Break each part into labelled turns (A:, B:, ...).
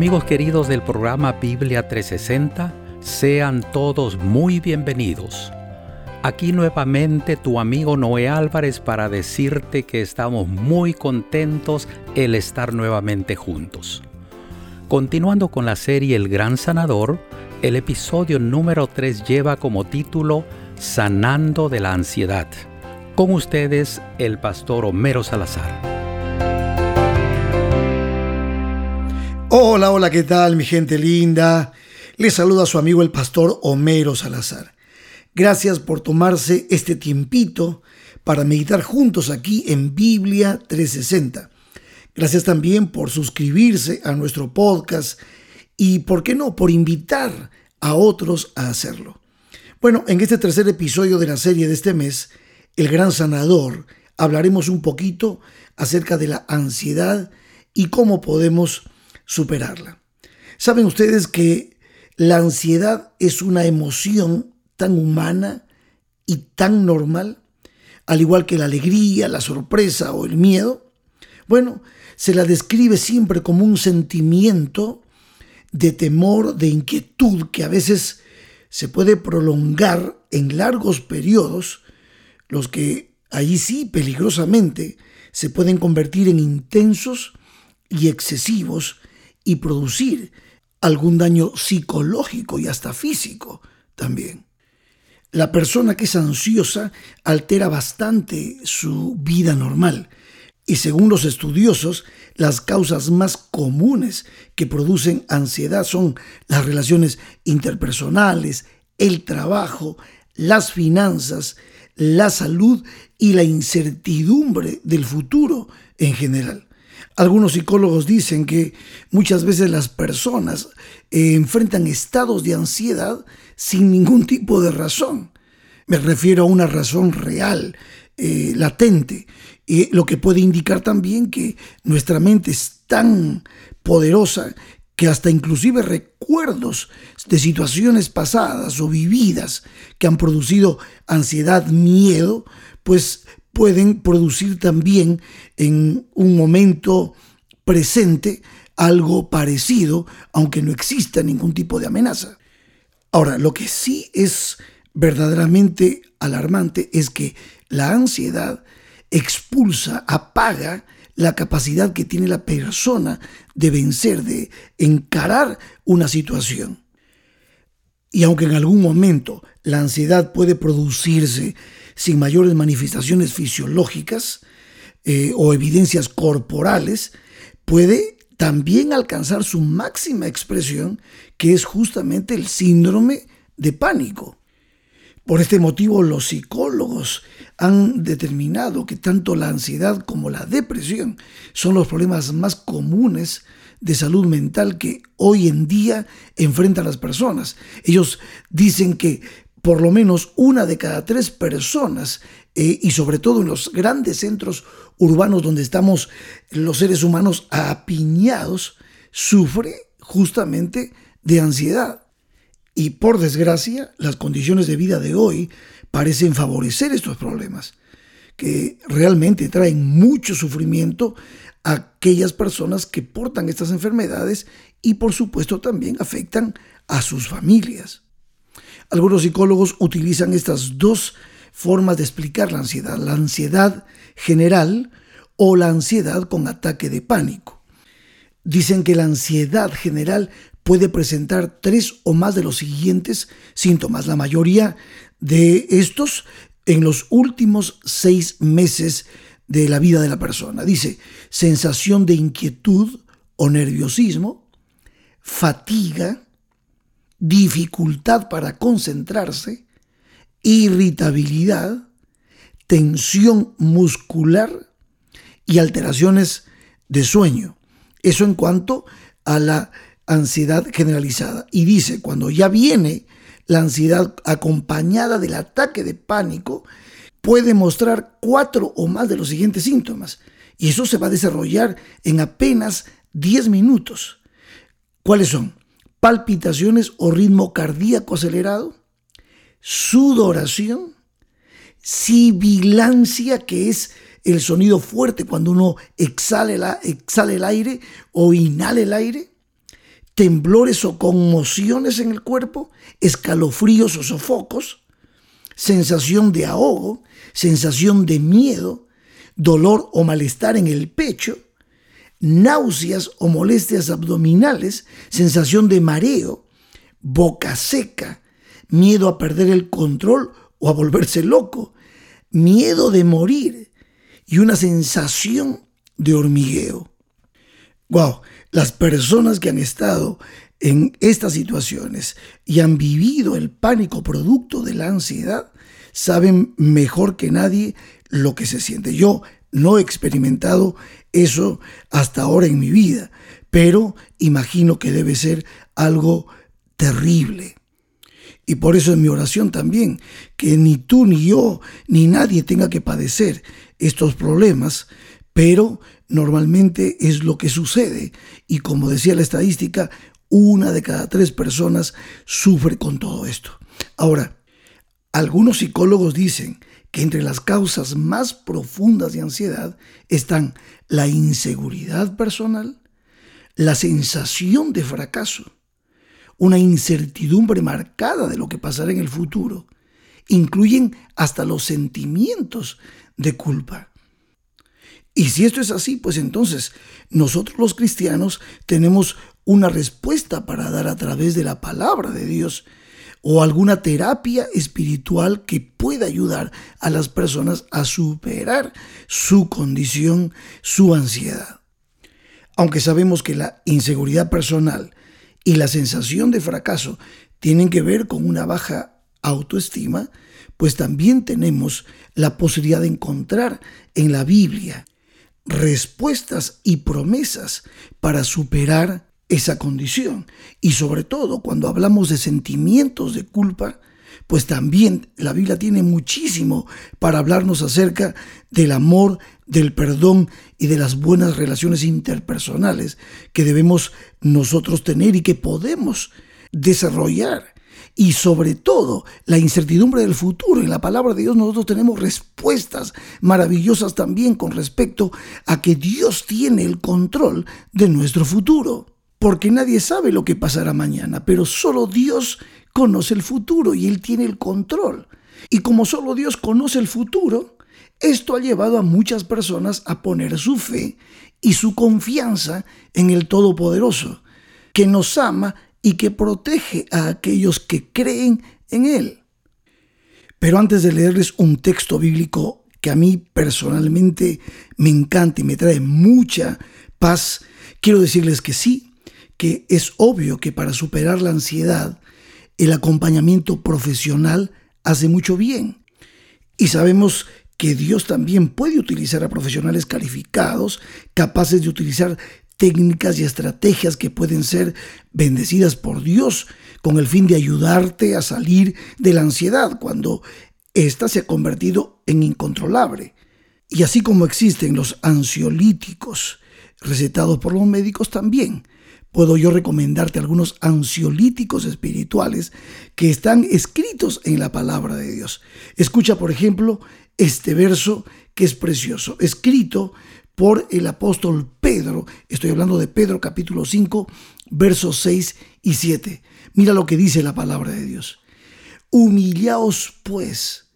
A: Amigos queridos del programa Biblia 360, sean todos muy bienvenidos. Aquí nuevamente tu amigo Noé Álvarez para decirte que estamos muy contentos el estar nuevamente juntos. Continuando con la serie El Gran Sanador, el episodio número 3 lleva como título Sanando de la Ansiedad. Con ustedes, el pastor Homero Salazar.
B: Hola, hola, ¿qué tal mi gente linda? Les saluda su amigo el pastor Homero Salazar. Gracias por tomarse este tiempito para meditar juntos aquí en Biblia 360. Gracias también por suscribirse a nuestro podcast y, ¿por qué no?, por invitar a otros a hacerlo. Bueno, en este tercer episodio de la serie de este mes, El Gran Sanador, hablaremos un poquito acerca de la ansiedad y cómo podemos superarla. Saben ustedes que la ansiedad es una emoción tan humana y tan normal, al igual que la alegría, la sorpresa o el miedo. Bueno, se la describe siempre como un sentimiento de temor, de inquietud que a veces se puede prolongar en largos periodos, los que allí sí peligrosamente se pueden convertir en intensos y excesivos y producir algún daño psicológico y hasta físico también. La persona que es ansiosa altera bastante su vida normal y según los estudiosos, las causas más comunes que producen ansiedad son las relaciones interpersonales, el trabajo, las finanzas, la salud y la incertidumbre del futuro en general. Algunos psicólogos dicen que muchas veces las personas eh, enfrentan estados de ansiedad sin ningún tipo de razón. Me refiero a una razón real, eh, latente, lo que puede indicar también que nuestra mente es tan poderosa que hasta inclusive recuerdos de situaciones pasadas o vividas que han producido ansiedad, miedo, pues pueden producir también en un momento presente algo parecido, aunque no exista ningún tipo de amenaza. Ahora, lo que sí es verdaderamente alarmante es que la ansiedad expulsa, apaga la capacidad que tiene la persona de vencer, de encarar una situación. Y aunque en algún momento la ansiedad puede producirse sin mayores manifestaciones fisiológicas eh, o evidencias corporales, puede también alcanzar su máxima expresión, que es justamente el síndrome de pánico. Por este motivo, los psicólogos han determinado que tanto la ansiedad como la depresión son los problemas más comunes de salud mental que hoy en día enfrentan las personas. Ellos dicen que por lo menos una de cada tres personas, eh, y sobre todo en los grandes centros urbanos donde estamos los seres humanos apiñados, sufre justamente de ansiedad. Y por desgracia, las condiciones de vida de hoy parecen favorecer estos problemas, que realmente traen mucho sufrimiento a aquellas personas que portan estas enfermedades y por supuesto también afectan a sus familias. Algunos psicólogos utilizan estas dos formas de explicar la ansiedad, la ansiedad general o la ansiedad con ataque de pánico. Dicen que la ansiedad general puede presentar tres o más de los siguientes síntomas, la mayoría de estos en los últimos seis meses de la vida de la persona. Dice sensación de inquietud o nerviosismo, fatiga, dificultad para concentrarse, irritabilidad, tensión muscular y alteraciones de sueño. Eso en cuanto a la ansiedad generalizada. Y dice, cuando ya viene la ansiedad acompañada del ataque de pánico, puede mostrar cuatro o más de los siguientes síntomas. Y eso se va a desarrollar en apenas 10 minutos. ¿Cuáles son? Palpitaciones o ritmo cardíaco acelerado, sudoración, sibilancia, que es el sonido fuerte cuando uno exhala el, aire o inhala el aire, temblores o conmociones en el cuerpo, escalofríos o sofocos, sensación de ahogo, sensación de miedo, dolor o malestar en el pecho, náuseas o molestias abdominales, sensación de mareo, boca seca, miedo a perder el control o a volverse loco, miedo de morir y una sensación de hormigueo. Wow, las personas que han estado en estas situaciones y han vivido el pánico producto de la ansiedad saben mejor que nadie lo que se siente. Yo no he experimentado eso hasta ahora en mi vida, pero imagino que debe ser algo terrible. Y por eso en mi oración también, que ni tú ni yo ni nadie tenga que padecer estos problemas, pero normalmente es lo que sucede. Y como decía la estadística, una de cada tres personas sufre con todo esto. Ahora, algunos psicólogos dicen que entre las causas más profundas de ansiedad están la inseguridad personal, la sensación de fracaso, una incertidumbre marcada de lo que pasará en el futuro, incluyen hasta los sentimientos de culpa. Y si esto es así, pues entonces nosotros los cristianos tenemos una respuesta para dar a través de la palabra de Dios o alguna terapia espiritual que pueda ayudar a las personas a superar su condición, su ansiedad. Aunque sabemos que la inseguridad personal y la sensación de fracaso tienen que ver con una baja autoestima, pues también tenemos la posibilidad de encontrar en la Biblia respuestas y promesas para superar esa condición. Y sobre todo cuando hablamos de sentimientos de culpa, pues también la Biblia tiene muchísimo para hablarnos acerca del amor, del perdón y de las buenas relaciones interpersonales que debemos nosotros tener y que podemos desarrollar. Y sobre todo la incertidumbre del futuro. En la palabra de Dios nosotros tenemos respuestas maravillosas también con respecto a que Dios tiene el control de nuestro futuro porque nadie sabe lo que pasará mañana, pero solo Dios conoce el futuro y Él tiene el control. Y como solo Dios conoce el futuro, esto ha llevado a muchas personas a poner su fe y su confianza en el Todopoderoso, que nos ama y que protege a aquellos que creen en Él. Pero antes de leerles un texto bíblico que a mí personalmente me encanta y me trae mucha paz, quiero decirles que sí, que es obvio que para superar la ansiedad, el acompañamiento profesional hace mucho bien. Y sabemos que Dios también puede utilizar a profesionales calificados, capaces de utilizar técnicas y estrategias que pueden ser bendecidas por Dios con el fin de ayudarte a salir de la ansiedad cuando ésta se ha convertido en incontrolable. Y así como existen los ansiolíticos recetados por los médicos también, puedo yo recomendarte algunos ansiolíticos espirituales que están escritos en la palabra de Dios. Escucha, por ejemplo, este verso que es precioso, escrito por el apóstol Pedro. Estoy hablando de Pedro capítulo 5, versos 6 y 7. Mira lo que dice la palabra de Dios. Humillaos pues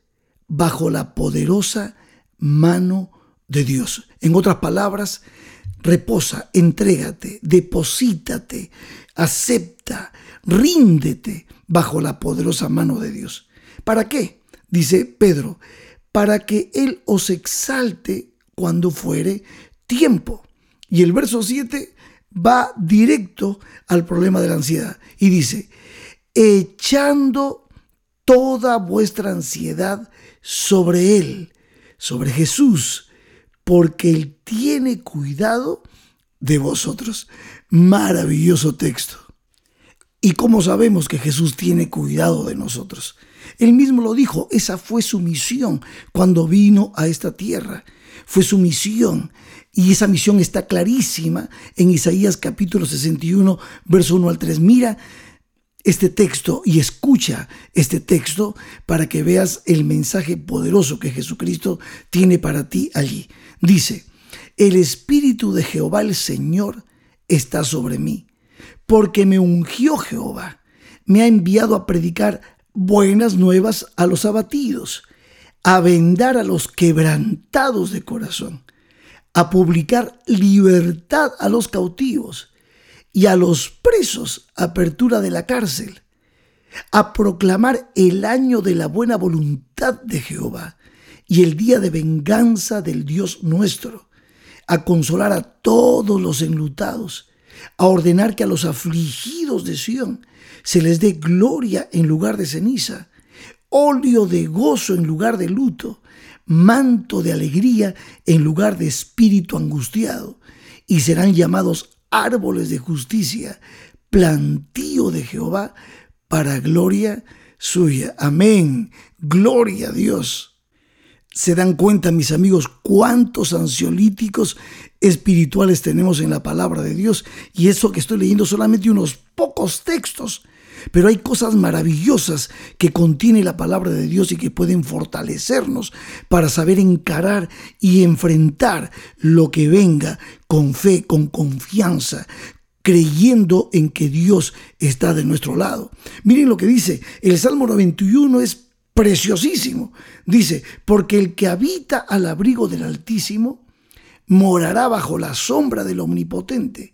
B: bajo la poderosa mano de Dios. En otras palabras, reposa, entrégate, deposítate, acepta, ríndete bajo la poderosa mano de Dios. ¿Para qué? Dice Pedro, para que Él os exalte cuando fuere tiempo. Y el verso 7 va directo al problema de la ansiedad y dice, echando toda vuestra ansiedad sobre Él, sobre Jesús, porque Él tiene cuidado de vosotros. Maravilloso texto. ¿Y cómo sabemos que Jesús tiene cuidado de nosotros? Él mismo lo dijo, esa fue su misión cuando vino a esta tierra. Fue su misión. Y esa misión está clarísima en Isaías capítulo 61, verso 1 al 3. Mira este texto y escucha este texto para que veas el mensaje poderoso que Jesucristo tiene para ti allí. Dice, el Espíritu de Jehová el Señor está sobre mí, porque me ungió Jehová, me ha enviado a predicar buenas nuevas a los abatidos, a vendar a los quebrantados de corazón, a publicar libertad a los cautivos y a los presos apertura de la cárcel, a proclamar el año de la buena voluntad de Jehová y el día de venganza del Dios nuestro, a consolar a todos los enlutados, a ordenar que a los afligidos de Sión se les dé gloria en lugar de ceniza, óleo de gozo en lugar de luto, manto de alegría en lugar de espíritu angustiado, y serán llamados árboles de justicia, plantío de Jehová, para gloria suya. Amén. Gloria a Dios se dan cuenta, mis amigos, cuántos ansiolíticos espirituales tenemos en la palabra de Dios. Y eso que estoy leyendo solamente unos pocos textos. Pero hay cosas maravillosas que contiene la palabra de Dios y que pueden fortalecernos para saber encarar y enfrentar lo que venga con fe, con confianza, creyendo en que Dios está de nuestro lado. Miren lo que dice, el Salmo 91 es preciosísimo. Dice, porque el que habita al abrigo del Altísimo morará bajo la sombra del Omnipotente.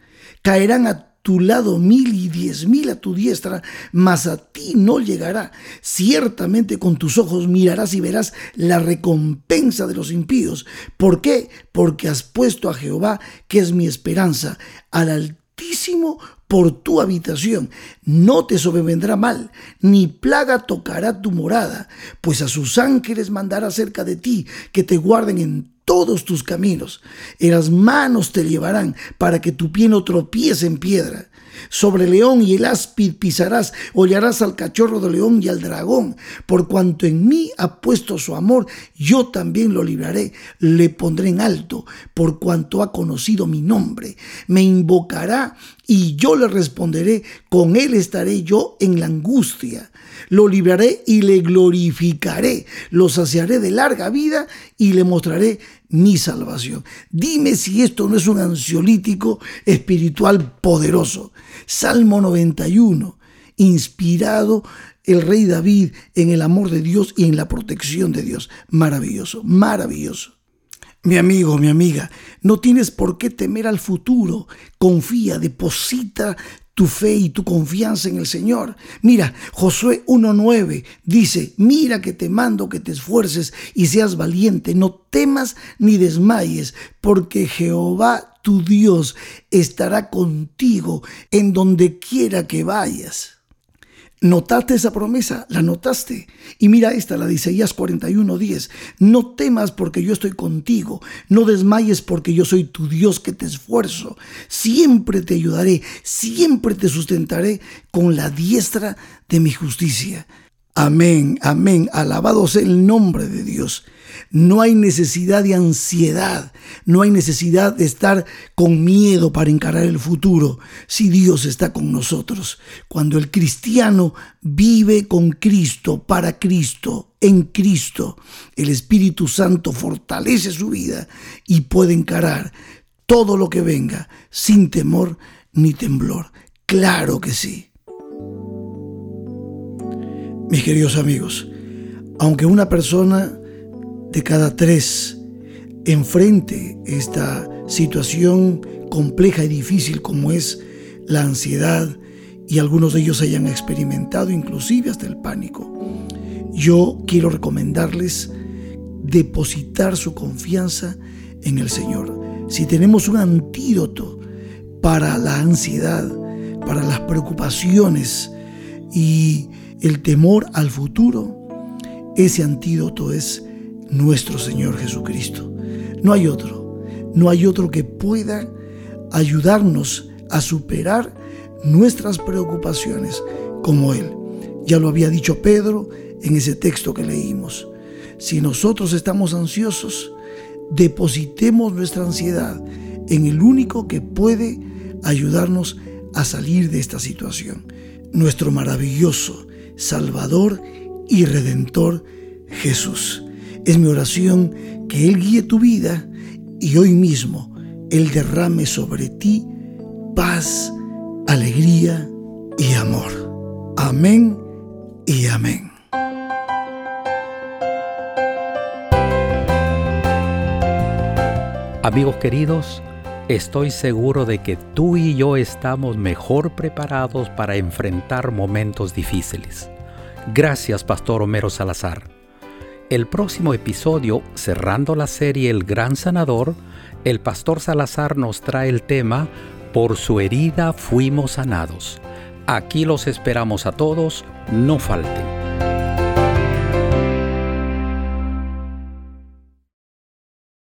B: Caerán a tu lado mil y diez mil a tu diestra, mas a ti no llegará. Ciertamente con tus ojos mirarás y verás la recompensa de los impíos. ¿Por qué? Porque has puesto a Jehová, que es mi esperanza, al Altísimo por tu habitación. No te sobrevendrá mal, ni plaga tocará tu morada, pues a sus ángeles mandará cerca de ti, que te guarden en todos tus caminos. En las manos te llevarán para que tu pie no tropiece en piedra. Sobre león y el áspid pisarás, hollarás al cachorro del león y al dragón. Por cuanto en mí ha puesto su amor, yo también lo libraré, le pondré en alto, por cuanto ha conocido mi nombre. Me invocará y yo le responderé, con él estaré yo en la angustia. Lo libraré y le glorificaré, lo saciaré de larga vida y le mostraré mi salvación. Dime si esto no es un ansiolítico espiritual poderoso. Salmo 91, inspirado el rey David en el amor de Dios y en la protección de Dios. Maravilloso, maravilloso. Mi amigo, mi amiga, no tienes por qué temer al futuro. Confía, deposita tu fe y tu confianza en el Señor. Mira, Josué 1.9 dice, mira que te mando que te esfuerces y seas valiente, no temas ni desmayes, porque Jehová tu Dios estará contigo en donde quiera que vayas. ¿Notaste esa promesa? ¿La notaste? Y mira esta, la de Isaías 41:10. No temas porque yo estoy contigo. No desmayes porque yo soy tu Dios que te esfuerzo. Siempre te ayudaré, siempre te sustentaré con la diestra de mi justicia. Amén, amén. Alabado sea el nombre de Dios. No hay necesidad de ansiedad, no hay necesidad de estar con miedo para encarar el futuro si Dios está con nosotros. Cuando el cristiano vive con Cristo, para Cristo, en Cristo, el Espíritu Santo fortalece su vida y puede encarar todo lo que venga sin temor ni temblor. Claro que sí. Mis queridos amigos, aunque una persona de cada tres enfrente esta situación compleja y difícil como es la ansiedad y algunos de ellos hayan experimentado inclusive hasta el pánico. Yo quiero recomendarles depositar su confianza en el Señor. Si tenemos un antídoto para la ansiedad, para las preocupaciones y el temor al futuro, ese antídoto es nuestro Señor Jesucristo. No hay otro, no hay otro que pueda ayudarnos a superar nuestras preocupaciones como Él. Ya lo había dicho Pedro en ese texto que leímos. Si nosotros estamos ansiosos, depositemos nuestra ansiedad en el único que puede ayudarnos a salir de esta situación, nuestro maravilloso Salvador y Redentor Jesús. Es mi oración que Él guíe tu vida y hoy mismo Él derrame sobre ti paz, alegría y amor. Amén y amén.
A: Amigos queridos, estoy seguro de que tú y yo estamos mejor preparados para enfrentar momentos difíciles. Gracias, Pastor Homero Salazar. El próximo episodio, cerrando la serie El Gran Sanador, el Pastor Salazar nos trae el tema Por su herida fuimos sanados. Aquí los esperamos a todos, no falten.